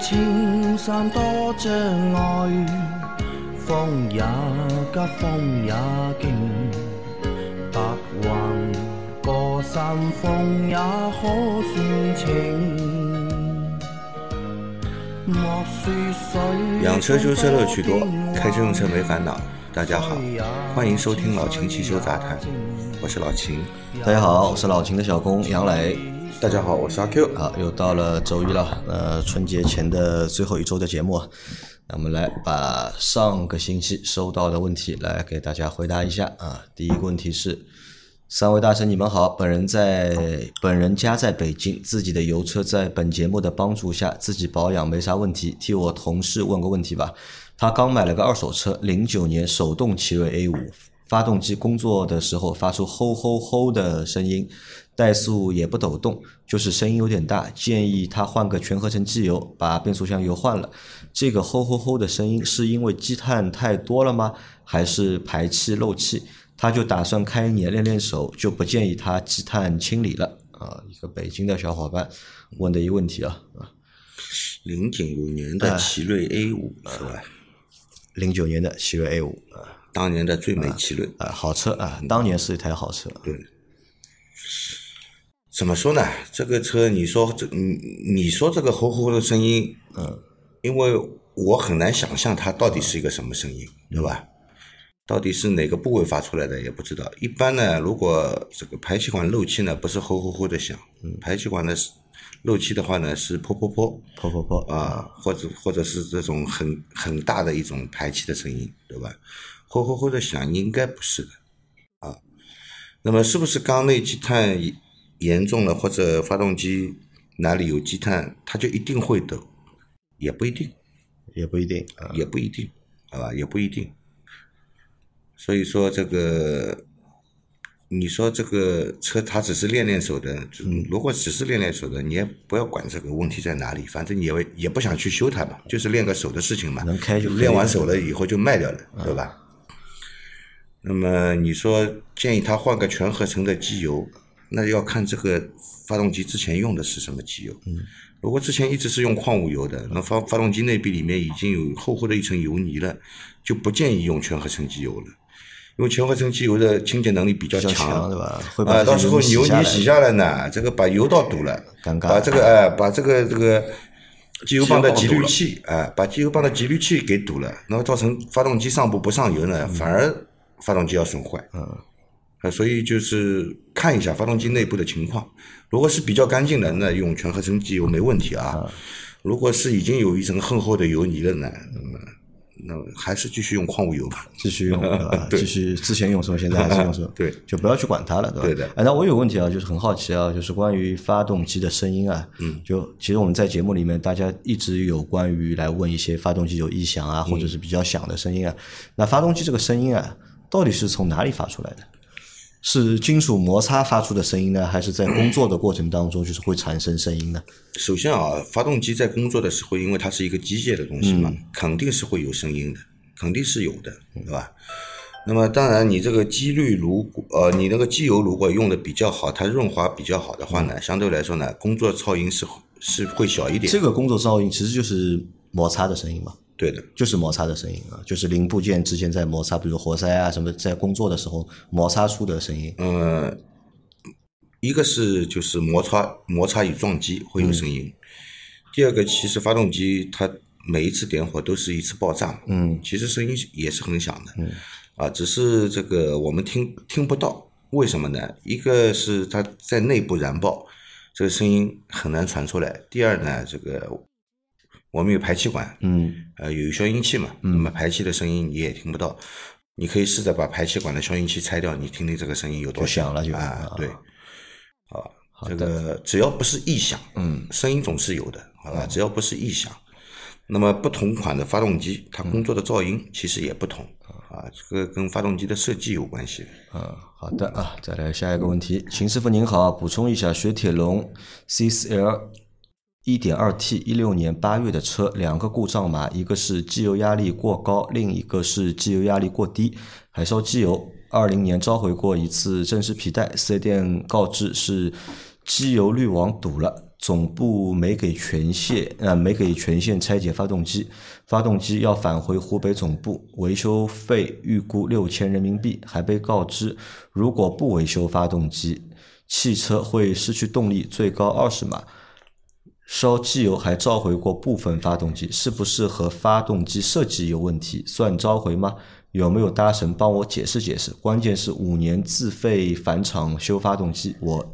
青山多障碍，风也急，风也劲，白云过山峰也可算情。莫说水养车修车乐趣多，开车用车没烦恼。大家好，欢迎收听老秦汽修杂谈，我是老秦。大家好，我是老秦的小工杨磊。大家好，我是阿 Q。好，又到了周一了，呃，春节前的最后一周的节目，那我们来把上个星期收到的问题来给大家回答一下啊。第一个问题是，三位大神你们好，本人在本人家在北京，自己的油车在本节目的帮助下自己保养没啥问题，替我同事问个问题吧。他刚买了个二手车，零九年手动奇瑞 A 五，发动机工作的时候发出吼吼吼的声音，怠速也不抖动，就是声音有点大。建议他换个全合成机油，把变速箱油换了。这个吼吼吼的声音是因为积碳太多了吗？还是排气漏气？他就打算开一年练练手，就不建议他积碳清理了。啊，一个北京的小伙伴问的一个问题啊啊，零九年的奇瑞 A 五是吧？零九年的奇瑞 A 五啊。当年的最美奇瑞。啊，好车啊，当年是一台好车。对，怎么说呢？这个车，你说这你你说这个吼吼的声音，嗯，因为我很难想象它到底是一个什么声音，对吧？到底是哪个部位发出来的也不知道。一般呢，如果这个排气管漏气呢，不是吼吼吼的响，排气管的漏气的话呢，是噗噗噗噗噗噗啊，或者或者是这种很很大的一种排气的声音，对吧？吼吼吼的响应该不是的啊。那么是不是缸内积碳严重了，或者发动机哪里有积碳，它就一定会抖？也不一定，也不一定啊。也不一定，好吧？也不一定。所以说这个，你说这个车它只是练练手的，嗯如果只是练练手的，你也不要管这个问题在哪里，反正你也也不想去修它嘛，就是练个手的事情嘛。能开就练完手了以后就卖掉了，对吧？那么你说建议他换个全合成的机油，那要看这个发动机之前用的是什么机油。嗯，如果之前一直是用矿物油的，那发发动机内壁里面已经有厚厚的一层油泥了，就不建议用全合成机油了。因为全合成机油的清洁能力比较强，对吧会把啊，到时候油泥洗下来呢，这个把油道堵了，尴尬把这个哎，把这个这个机油泵的集滤器，哎，把机油泵的集滤器给堵了，然后造成发动机上部不上油呢，反而发动机要损坏。嗯，啊，所以就是看一下发动机内部的情况，如果是比较干净的，那用全合成机油没问题啊。如果是已经有一层厚厚的油泥了呢，那么那还是继续用矿物油吧。继续用，对吧继续之前用什么，现在还是用什么，对就不要去管它了，对吧？对的哎，那我有个问题啊，就是很好奇啊，就是关于发动机的声音啊，嗯，就其实我们在节目里面，大家一直有关于来问一些发动机有异响啊，或者是比较响的声音啊，那发动机这个声音啊，到底是从哪里发出来的？是金属摩擦发出的声音呢，还是在工作的过程当中就是会产生声音呢？首先啊，发动机在工作的时候，因为它是一个机械的东西嘛，肯定是会有声音的，肯定是有的，对吧？那么当然，你这个机滤如果呃，你那个机油如果用的比较好，它润滑比较好的话呢，相对来说呢，工作噪音是是会小一点。这个工作噪音其实就是摩擦的声音嘛。对的，就是摩擦的声音啊，就是零部件之间在摩擦，比如活塞啊什么，在工作的时候摩擦出的声音。呃，一个是就是摩擦摩擦与撞击会有声音，第二个其实发动机它每一次点火都是一次爆炸，嗯，其实声音也是很响的，嗯，啊，只是这个我们听听不到，为什么呢？一个是它在内部燃爆，这个声音很难传出来；第二呢，这个我们有排气管，嗯，呃，有消音器嘛，那么排气的声音你也听不到。你可以试着把排气管的消音器拆掉，你听听这个声音有多响。了就啊啊，对，啊，这个只要不是异响，嗯，声音总是有的，好吧？只要不是异响，那么不同款的发动机，它工作的噪音其实也不同啊，这个跟发动机的设计有关系。嗯，好的啊，再来下一个问题，秦师傅您好，补充一下，雪铁龙 C4L 一点二 T 一六年八月的车，两个故障码，一个是机油压力过高，另一个是机油压力过低，还烧机油。二零年召回过一次正时皮带，四 S 店告知是机油滤网堵了，总部没给权限，呃，没给权限拆解发动机，发动机要返回湖北总部，维修费预估六千人民币，还被告知如果不维修发动机，汽车会失去动力，最高二十码。烧机油还召回过部分发动机，是不是和发动机设计有问题？算召回吗？有没有大神帮我解释解释？关键是五年自费返厂修发动机，我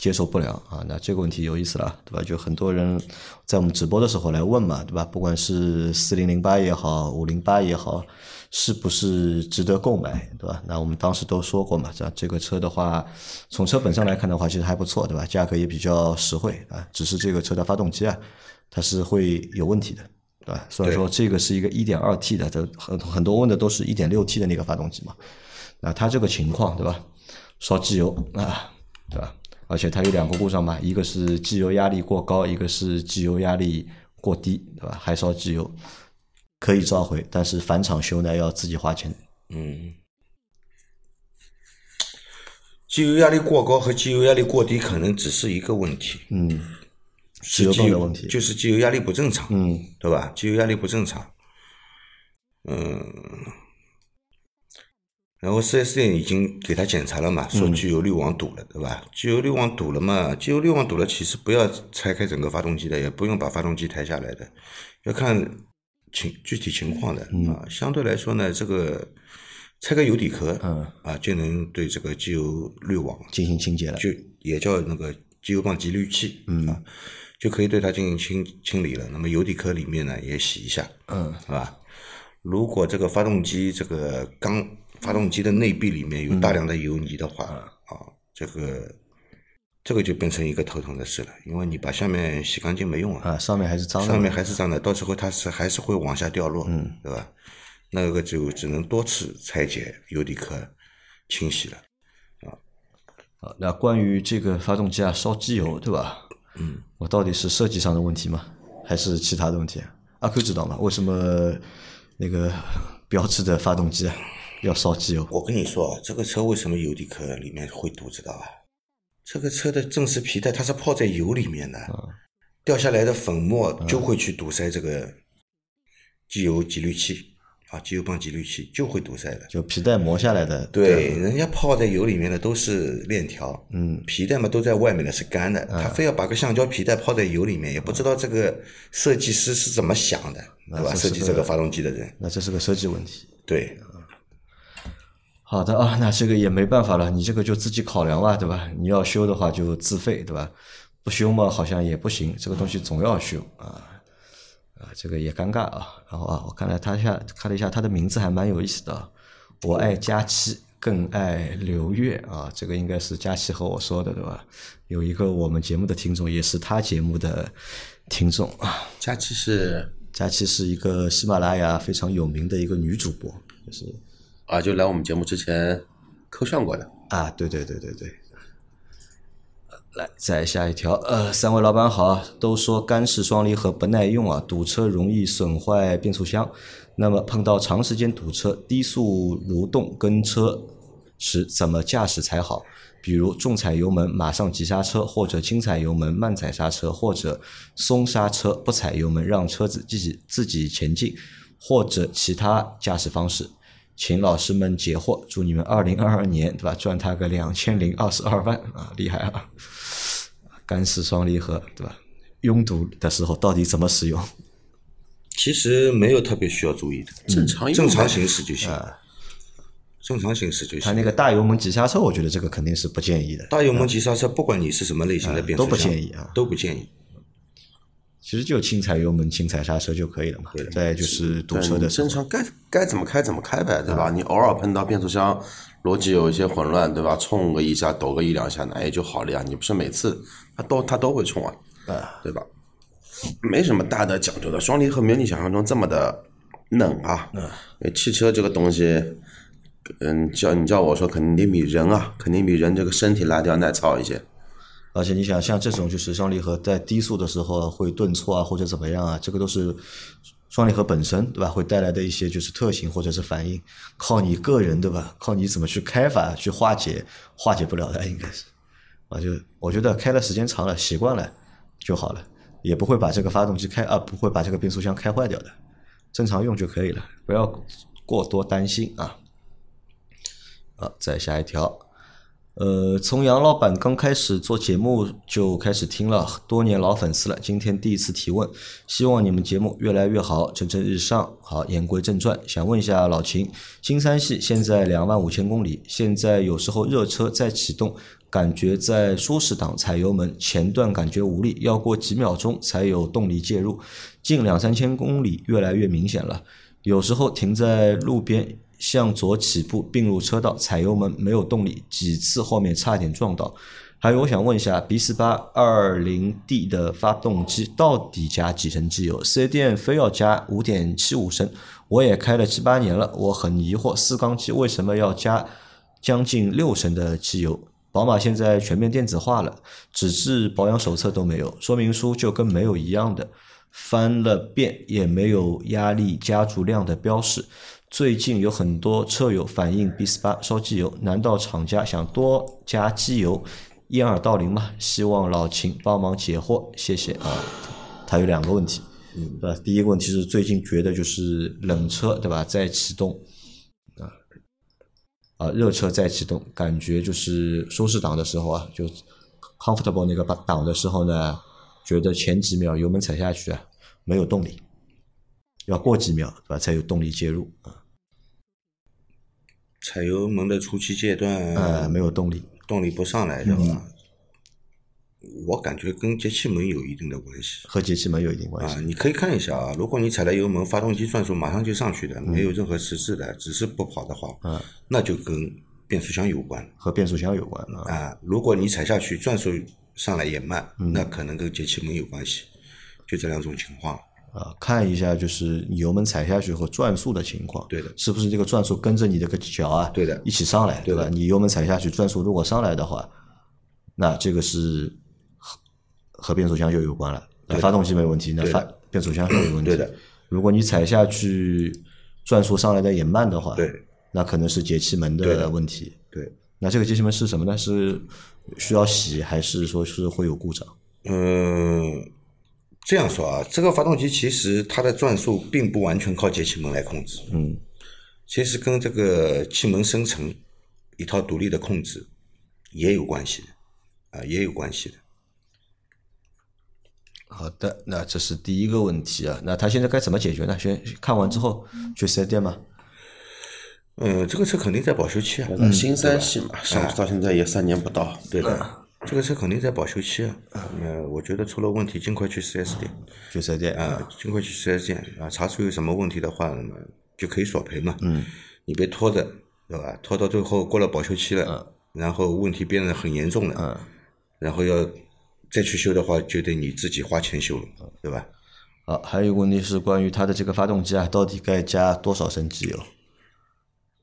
接受不了啊！那这个问题有意思了，对吧？就很多人在我们直播的时候来问嘛，对吧？不管是四零零八也好，五零八也好，是不是值得购买，对吧？那我们当时都说过嘛，这这个车的话，从车本上来看的话，其实还不错，对吧？价格也比较实惠啊，只是这个车的发动机啊，它是会有问题的。对吧？所以说这个是一个一点二 T 的，这很很多问的都是一点六 T 的那个发动机嘛。那它这个情况对吧？烧机油啊，对吧？而且它有两个故障嘛，一个是机油压力过高，一个是机油压力过低，对吧？还烧机油可以召回，但是返厂修呢要自己花钱。嗯，机油压力过高和机油压力过低可能只是一个问题。嗯，机油油泵的问题。就是机油压力不正常，嗯对吧？机油压力不正常，嗯，然后 4S 店已经给他检查了嘛，说机油滤网堵了，对吧？机油滤网堵了嘛，机油滤网堵了，其实不要拆开整个发动机的，也不用把发动机抬下来的，要看情具体情况的啊。相对来说呢，这个拆开油底壳，嗯啊，就能对这个机油滤网进行清洁了。就也叫那个机油泵集滤器，嗯啊，就可以对它进行清清理了。那么油底壳里面呢也洗一下，嗯，是吧？如果这个发动机这个缸发动机的内壁里面有大量的油泥的话，啊，这个这个就变成一个头疼的事了，因为你把下面洗干净没用啊，啊，上面还是脏的。上面还是脏的，到时候它是还是会往下掉落，嗯，对吧？那个就只能多次拆解油底壳清洗了。啊，那关于这个发动机啊，烧机油，对吧？嗯，我到底是设计上的问题吗？还是其他的问题？阿 Q 知道吗？为什么那个标志的发动机啊要烧机油？我跟你说，啊，这个车为什么油底壳里面会堵，知道吧？这个车的正时皮带它是泡在油里面的，掉下来的粉末就会去堵塞这个机油集滤器啊，机油泵集滤器就会堵塞的。就皮带磨下来的。对，人家泡在油里面的都是链条，嗯，皮带嘛都在外面的是干的，他非要把个橡胶皮带泡在油里面，也不知道这个设计师是怎么想的，对吧？设计这个发动机的人，那这是个设计问题。对，好的啊，那这个也没办法了，你这个就自己考量吧，对吧？你要修的话就自费，对吧？不修嘛，好像也不行，这个东西总要修啊啊，这个也尴尬啊。然后啊，我看了他下，看了一下他的名字还蛮有意思的啊，我爱佳期，更爱刘月啊，这个应该是佳期和我说的，对吧？有一个我们节目的听众，也是他节目的听众啊。佳期是佳期是一个喜马拉雅非常有名的一个女主播，就是啊，就来我们节目之前抠炫过的。啊，对对对对对。来，再下一条，呃，三位老板好，都说干式双离合不耐用啊，堵车容易损坏变速箱。那么碰到长时间堵车、低速蠕动跟车时，怎么驾驶才好？比如重踩油门马上急刹车，或者轻踩油门慢踩刹车，或者松刹车不踩油门让车子自己自己前进，或者其他驾驶方式。请老师们解惑，祝你们二零二二年对吧赚他个两千零二十二万啊，厉害啊！干式双离合对吧？拥堵的时候到底怎么使用？其实没有特别需要注意的，正常正常行驶就行，正常行驶就行。他那个大油门急刹车，我觉得这个肯定是不建议的。大油门急刹车，不管你是什么类型的变速箱，都不建议啊都不建议。其实就轻踩油门、轻踩刹车就可以了嘛。对再就是堵车的时候正，常该该怎么开怎么开呗，对吧？你偶尔碰到变速箱逻辑有一些混乱，对吧？冲个一下，抖个一两下，那也就好了呀。你不是每次它都它都会冲啊，对吧？没什么大的讲究的，双离合没有你想象中这么的嫩啊。嗯汽车这个东西，嗯，叫你叫我说，肯定比人啊，肯定比人这个身体来的要耐操一些。而且你想，像这种就是双离合在低速的时候会顿挫啊，或者怎么样啊，这个都是双离合本身对吧？会带来的一些就是特性或者是反应，靠你个人对吧？靠你怎么去开法去化解，化解不了的应该是。啊，就我觉得开的时间长了，习惯了，就好了，也不会把这个发动机开啊，不会把这个变速箱开坏掉的，正常用就可以了，不要过多担心啊。好，再下一条。呃，从杨老板刚开始做节目就开始听了，多年老粉丝了。今天第一次提问，希望你们节目越来越好，蒸蒸日上。好，言归正传，想问一下老秦，新三系现在两万五千公里，现在有时候热车在启动，感觉在舒适档踩油门前段感觉无力，要过几秒钟才有动力介入，近两三千公里越来越明显了。有时候停在路边。向左起步并入车道，踩油门没有动力，几次后面差点撞到。还有，我想问一下，B 四八二零 D 的发动机到底加几升机油？四 S 店非要加五点七五升，我也开了七八年了，我很疑惑，四缸机为什么要加将近六升的机油？宝马现在全面电子化了，纸质保养手册都没有，说明书就跟没有一样的，翻了遍也没有压力加注量的标识。最近有很多车友反映 B 四八烧机油，难道厂家想多加机油掩耳盗铃吗？希望老秦帮忙解惑，谢谢啊。他有两个问题，对吧？第一个问题是最近觉得就是冷车，对吧？在启动啊啊，热车在启动，感觉就是舒适档的时候啊，就 comfortable 那个档的时候呢，觉得前几秒油门踩下去啊，没有动力，要过几秒对吧才有动力介入啊。踩油门的初期阶段，呃，没有动力，动力不上来，对吧？我感觉跟节气门有一定的关系和节气门有一定关系。啊。你可以看一下啊，如果你踩了油门，发动机转速马上就上去的，没有任何迟滞的，只是不跑的话，嗯，那就跟变速箱有关和变速箱有关啊。啊。如果你踩下去转速上来也慢，那可能跟节气门有关系，就这两种情况。啊，看一下就是你油门踩下去和转速的情况，对的是不是这个转速跟着你这个脚啊，对的一起上来，对吧？你油门踩下去，转速如果上来的话，那这个是和和变速箱就有关了。那发动机没问题，那发变速箱就有问题。对的。如果你踩下去转速上来的也慢的话，对，那可能是节气门的的问题。对，那这个节气门是什么呢？是需要洗，还是说是会有故障？嗯，这样说啊，这个发动机其实它的转速并不完全靠节气门来控制，嗯，其实跟这个气门生成一套独立的控制也有关系的，啊，也有关系的。好的，那这是第一个问题啊。那他现在该怎么解决呢？先看完之后去四 S 店吗。嗯，这个车肯定在保修期啊，新三系嘛，上市到现在也三年不到，对的，这个车肯定在保修期啊。呃，我觉得出了问题，尽快去四 S 店去四 S 店啊，尽快去四 S 店啊，查出有什么问题的话，那么就可以索赔嘛。嗯，你别拖着，对吧？拖到最后过了保修期了，然后问题变得很严重了，嗯，然后要再去修的话，就得你自己花钱修了，对吧？好，还有一个问题是关于它的这个发动机啊，到底该加多少升机油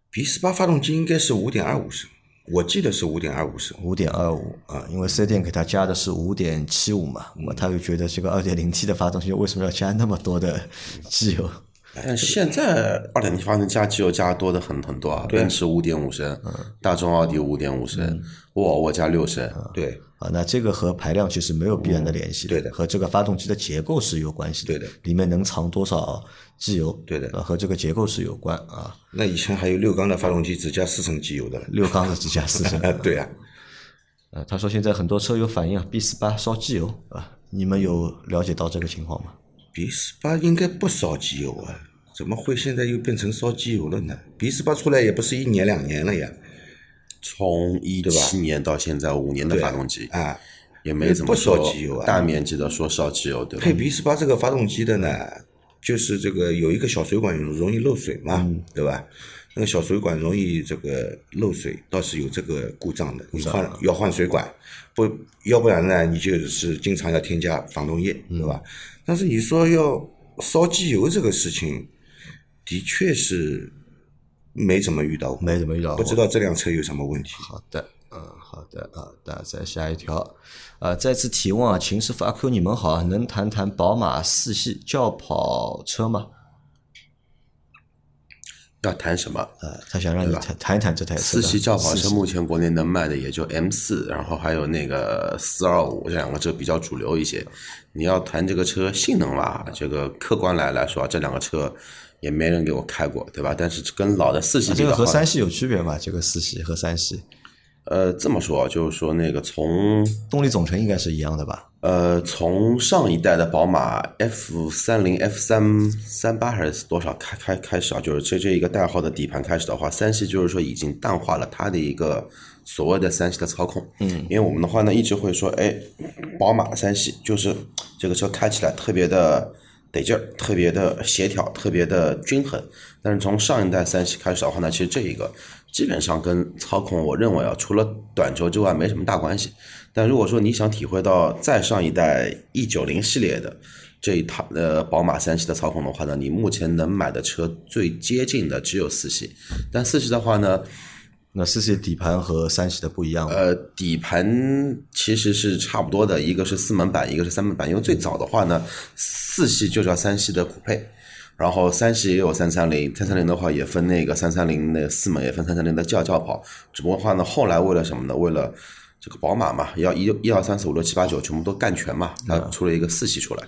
？B 四八发动机应该是五点二五升，我记得是五点二五升。五点二五啊，因为四店给他加的是五点七五嘛，那么他又觉得这个二点零 T 的发动机为什么要加那么多的机油？但现在二点零发动机加机油加多的很很多啊，奔驰五点五升，大众奥迪五点五升，沃尔沃加六升，对，啊，那这个和排量其实没有必然的联系，对的。和这个发动机的结构是有关系的，对的，里面能藏多少机油，对的。呃，和这个结构是有关啊。那以前还有六缸的发动机只加四升机油的。六缸的只加四升，啊，对啊，呃，他说现在很多车友反映啊，B 四八烧机油啊，你们有了解到这个情况吗？B 四八应该不烧机油啊，怎么会现在又变成烧机油了呢？B 四八出来也不是一年两年了呀，从一七年到现在五年的发动机，啊，也没怎么不烧说机油啊大面积的说烧机油，对吧配？B 四八这个发动机的呢，就是这个有一个小水管容易漏水嘛，对吧？那个小水管容易这个漏水，倒是有这个故障的，你换要换水管，不要不然呢，你就是经常要添加防冻液，对吧？但是你说要烧机油这个事情，的确是没怎么遇到过，没怎么遇到过不知道这辆车有什么问题。好的，嗯，好的啊，那再下一条，呃，再次提问啊，秦师傅阿 Q 你们好啊，能谈谈宝马四系轿跑车吗？要谈什么？呃，他想让你谈谈一谈这台车四系轿跑车目前国内能卖的也就 M 四，然后还有那个四二五这两个车比较主流一些。你要谈这个车性能吧，这个客观来来说，这两个车也没人给我开过，对吧？但是跟老的四系啊这个和三系有区别吗？这个四系和三系呃，这么说就是说那个从动力总成应该是一样的吧？呃，从上一代的宝马 F 三零、F 三三八还是多少开开开始啊？就是这这一个代号的底盘开始的话，三系就是说已经淡化了它的一个所谓的三系的操控。嗯，因为我们的话呢，一直会说，哎，宝马三系就是这个车开起来特别的得劲儿，特别的协调，特别的均衡。但是从上一代三系开始的话呢，其实这一个基本上跟操控，我认为啊，除了短轴之外没什么大关系。但如果说你想体会到再上一代 E 九零系列的这一套呃宝马三系的操控的话呢，你目前能买的车最接近的只有四系，但四系的话呢，那四系底盘和三系的不一样？呃，底盘其实是差不多的，一个是四门版，一个是三门版。因为最早的话呢，四系就叫三系的酷配，然后三系也有三三零，三三零的话也分那个三三零那四门，也分三三零的轿轿跑。只不过的话呢，后来为了什么呢？为了这个宝马嘛，要一一二三四五六七八九全部都干全嘛，它出了一个四系出来。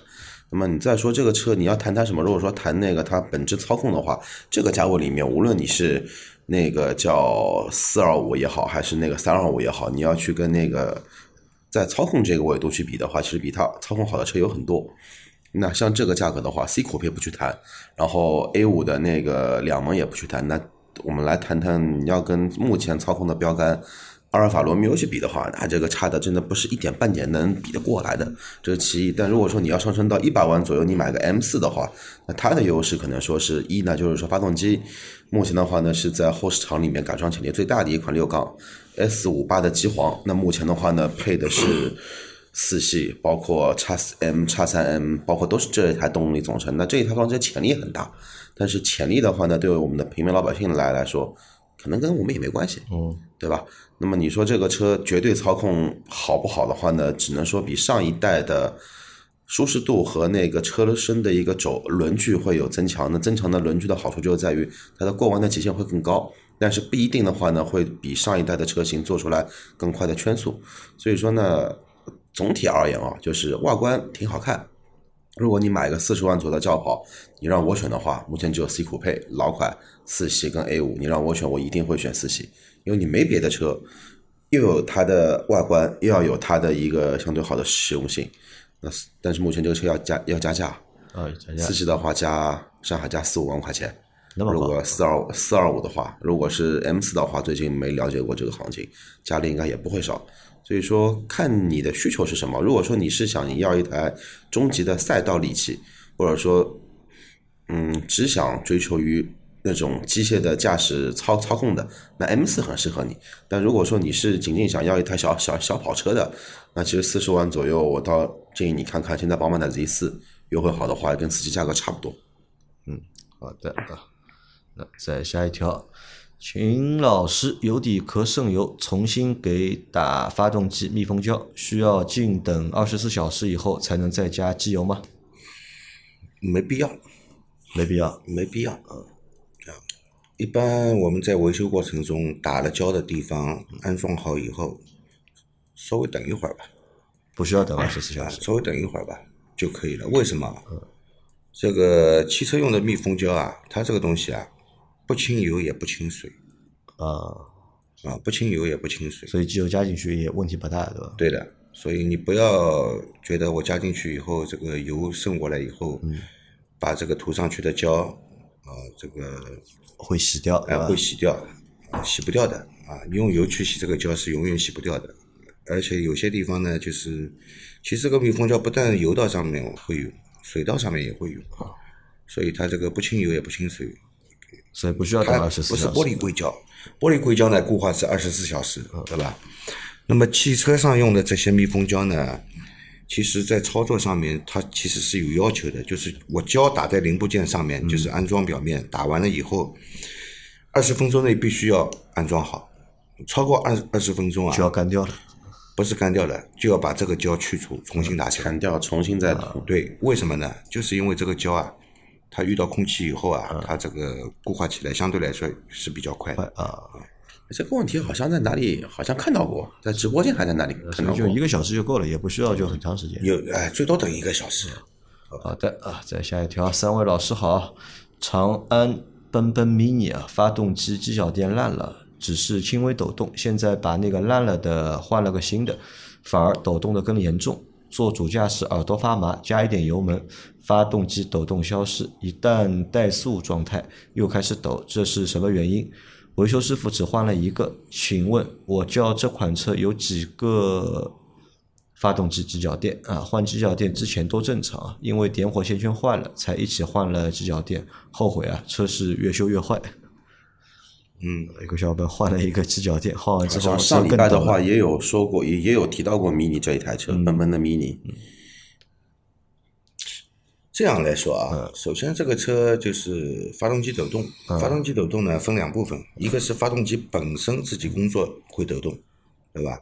那么你再说这个车，你要谈它什么？如果说谈那个它本质操控的话，这个价位里面，无论你是那个叫四二五也好，还是那个三二五也好，你要去跟那个在操控这个维度去比的话，其实比它操控好的车有很多。那像这个价格的话，C 口配不去谈，然后 A 五的那个两门也不去谈，那我们来谈谈要跟目前操控的标杆阿尔法罗密欧去比的话，那这个差的真的不是一点半点能比得过来的，这是其一。但如果说你要上升到一百万左右，你买个 M 四的话，那它的优势可能说是一呢，就是说发动机目前的话呢是在后市场里面改装潜力最大的一款六缸 S 五八的机皇，那目前的话呢配的是。四系包括叉四 M、叉三 M，包括都是这一台动力总成。那这一台发动机潜力很大，但是潜力的话呢，对于我们的平民老百姓来来说，可能跟我们也没关系，嗯，对吧？那么你说这个车绝对操控好不好的话呢，只能说比上一代的舒适度和那个车身的一个轴轮距会有增强。那增强的轮距的好处就在于它的过弯的极限会更高，但是不一定的话呢，会比上一代的车型做出来更快的圈速。所以说呢，总体而言啊，就是外观挺好看。如果你买个四十万左右的轿跑，你让我选的话，目前只有 C 酷配老款四系跟 A 五，你让我选，我一定会选四系，因为你没别的车，又有它的外观，又要有它的一个相对好的实用性。那但是目前这个车要加要加价，啊，加价四系的话加上海加四五万块钱。那么高如果四二四二五的话，如果是 M 四的话，最近没了解过这个行情，加的应该也不会少。所以说，看你的需求是什么。如果说你是想要一台中级的赛道利器，或者说，嗯，只想追求于那种机械的驾驶操操控的，那 M 四很适合你。但如果说你是仅仅想要一台小小小跑车的，那其实四十万左右，我倒建议你看看现在宝马的 Z 四优惠好的话，跟四系价格差不多。嗯好的啊，那再下一条，秦老师，油底壳渗油，重新给打发动机密封胶，需要静等二十四小时以后才能再加机油吗？没必要，没必要。没必要。嗯，啊，一般我们在维修过程中打了胶的地方安装好以后，稍微等一会儿吧，不需要等二十四小啊，时。稍微等一会儿吧就可以了。为什么？这个汽车用的密封胶啊，它这个东西啊，不清油也不清水啊，啊，不清油也不清水。所以机油加进去也问题不大，对吧？对的，所以你不要觉得我加进去以后，这个油渗过来以后，把这个涂上去的胶啊，这个会洗掉，哎、对吧会？洗掉，啊洗不掉的啊，你用油去洗这个胶是永远洗不掉的。而且有些地方呢，就是其实这个密封胶不但油道上面会有，水道上面也会有，所以它这个不清油也不清水，所以不需要等它二十四小时不是。玻璃硅胶，玻璃硅胶呢固化是二十四小时，对吧？那么汽车上用的这些密封胶呢，其实在操作上面它其实是有要求的，就是我胶打在零部件上面，就是安装表面，打完了以后，二十分钟内必须要安装好，超过二二十分钟啊就要啊，干掉了。不是干掉了，就要把这个胶去除，重新打起来。砍掉，重新再涂。对，为什么呢？就是因为这个胶啊，它遇到空气以后啊，它这个固化起来相对来说是比较快的。啊，这个问题好像在哪里好像看到过，在直播间还在哪里看到过就一。个小时就够了，也不需要就很长时间。有哎，最多等一个小时。好的啊，再下一条，三位老师好，长安奔奔 mini 啊，发动机机脚垫烂了，只是轻微抖动，现在把那个烂了的换了个新的，反而抖动的更严重。坐主驾驶耳朵发麻，加一点油门，发动机抖动消失，一旦怠速状态又开始抖，这是什么原因？维修师傅只换了一个，请问我叫这款车有几个发动机机脚垫啊？换机脚垫之前都正常啊，因为点火线圈换了，才一起换了机脚垫，后悔啊，车是越修越坏。嗯，有个小伙伴换了一个机脚垫，换完之后上礼拜的话也有说过，也也有提到过 mini 这一台车，奔奔的 mini。这样来说嗯啊，首先这个车就是发动机抖动，发动机抖动呢分两部分，一个是发动机本身自己工作会抖动，对吧？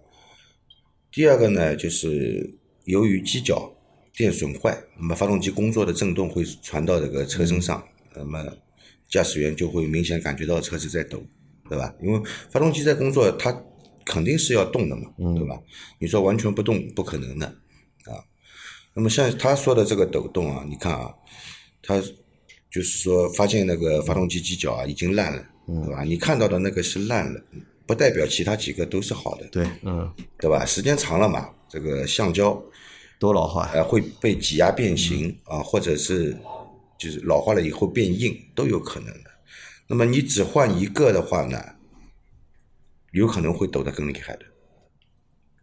第二个呢就是由于机脚垫损坏，那么发动机工作的震动会传到这个车身上，那么驾驶员就会明显感觉到车子在抖，对吧？因为发动机在工作，它肯定是要动的嘛，对吧？你说完全不动不可能的啊。那么像他说的这个抖动啊，你看啊，他就是说发现那个发动机机脚啊已经烂了，对吧？你看到的那个是烂了，不代表其他几个都是好的，对，嗯，对吧？时间长了嘛，这个橡胶都老化，呃会被挤压变形啊，或者是就是老化了以后变硬都有可能的。那么你只换一个的话呢，有可能会抖得更厉害的，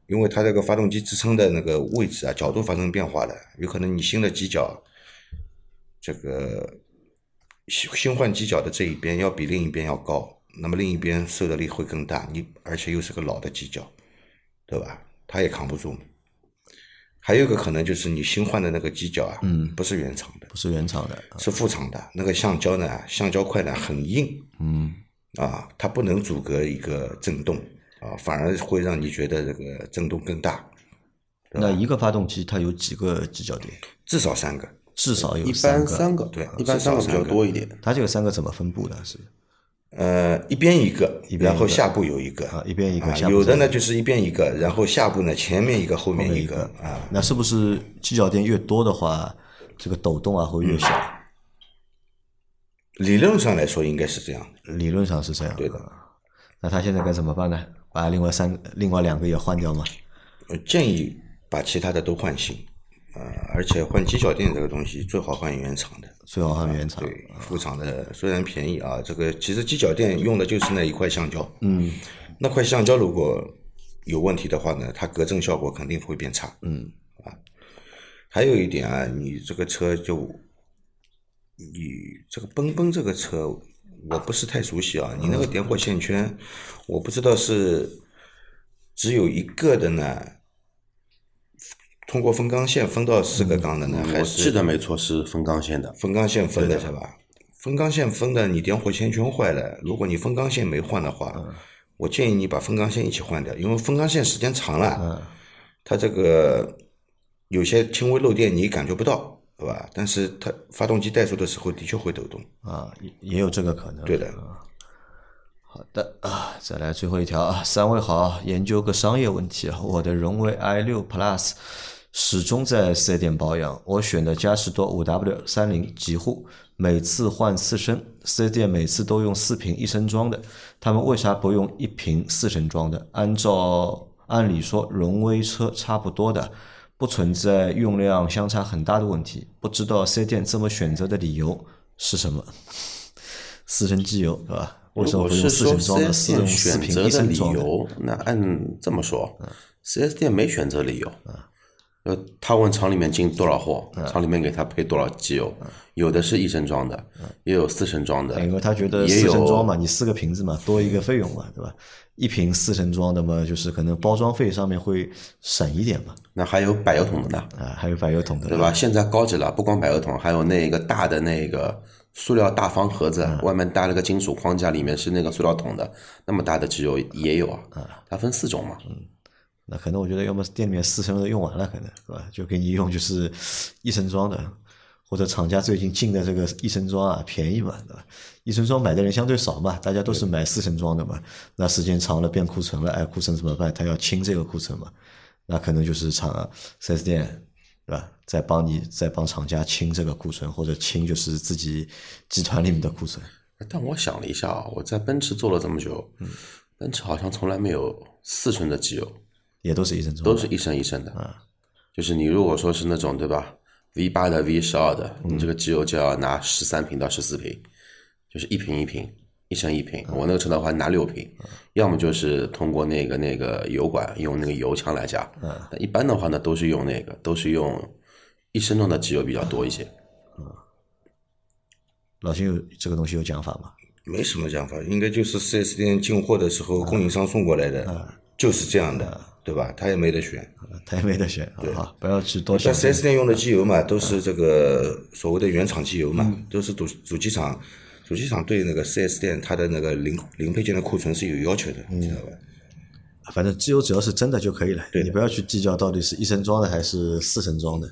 因为它这个发动机支撑的那个位置啊角度发生变化了，有可能你新的机脚这个新新换机脚的这一边要比另一边要高，那么另一边受的力会更大，你而且又是个老的机脚，对吧？它也扛不住。还有一个可能就是你新换的那个机脚啊，嗯，不是原厂的，不是原厂的，是副厂的。那个橡胶呢，橡胶块呢很硬，嗯，啊，它不能阻隔一个震动啊，反而会让你觉得这个震动更大，那一个发动机它有几个机脚垫？至少三个。至少有一三个。般三个，对一般三个比较多一点。它这个三个怎么分布的？是呃，一边一个，一一个然后下部有一个啊一边一个有的呢就是一边一个，然后下部呢前面一个，后面一一个啊。那是不是机脚垫越多的话，这个抖动啊会越小？理论上来说应该是这样，理论上是这样。对的。那他现在该怎么办呢？把另外三、另外两个也换掉吗？呃建议把其他的都换新，啊，而且换机脚垫这个东西最好换原厂的。最好换原厂。对，副厂的虽然便宜啊，这个其实机脚垫用的就是那一块橡胶。嗯，那块橡胶如果有问题的话呢，它隔震效果肯定会变差。嗯，啊，还有一点啊，你这个车就你这个奔奔这个车，我不是太熟悉啊。你那个点火线圈，我不知道是只有一个的呢，通过分缸线分到四个缸的呢，还我是记得没错，是分缸线的。分缸线分的是吧？分缸线分的，你点火线圈坏了，如果你分缸线没换的话，我建议你把分缸线一起换掉，因为分缸线时间长了，它这个有些轻微漏电你感觉不到，对吧？但是它发动机怠速的时候的确会抖动，啊，也也有这个可能。对的。好的啊，再来最后一条啊，三位好，研究个商业问题啊，我的荣威 i 六 Plus 始终在四 S 店保养，我选的嘉实多五 W 三零极护，每次换四升，四 S 店每次都用四瓶一升装的，他们为啥不用一瓶四升装的？按照按理说荣威车差不多的，不存在用量相差很大的问题，不知道四 S 店这么选择的理由是什么？四升机油是吧？为如什么不用四升装的，4S 是用店四瓶一选择的理升装的？由，那按这么说四 S 店没选择理由。嗯呃，他问厂里面进多少货，厂里面给他配多少机油，有的是一升装的，也有四升装的，因为他觉得也四升装有嘛，你四个瓶子嘛，多一个费用嘛，对吧？一瓶四升装的嘛，就是可能包装费上面会省一点嘛，那还有百油桶的呢，啊，还有百油桶的，对吧？？现在高级了，不光百油桶，还有那个大的那个塑料大方盒子，嗯外面搭了个金属框架，里面是那个塑料桶的，那么大的机油也有啊，嗯它分四种嘛。那可能我觉得要么店里面四升的用完了，可能是吧？就给你用就是一升装的，或者厂家最近进的这个一升装啊便宜嘛，对吧？一升装买的人相对少嘛，大家都是买四升装的嘛。那时间长了变库存了，哎，库存怎么办？他要清这个库存嘛，那可能就是厂四 S 店，对吧？再帮你再帮厂家清这个库存，或者清就是自己集团里面的库存。但我想了一下啊，我在奔驰做了这么久，奔驰好像从来没有四升的机油，也都是一升装，都是一升一升的。啊，就是你如果说是那种对吧，V 八的 V 十二的，你这个机油就要拿十三瓶到十四瓶。就是一瓶一瓶，一升一瓶。我那个车的话拿六瓶，要么就是通过那个那个油管用那个油枪来加。嗯，一般的话呢，都是用那个，都是用一升装的机油比较多一些。嗯，老秦有这个东西有讲法吗？没什么讲法，应该就是四 S 店进货的时候供应商送过来的，就是这样的，对吧？他也没得选，他也没得选，对吧？不要去多想。四 S 店用的机油嘛，都是这个所谓的原厂机油嘛，都是主主机厂。主机厂对那个 4S 店它的那个零零配件的库存是有要求的，你知道吧？反正机油只要是真的就可以了，你不要去计较到底是一升装的还是四升装的，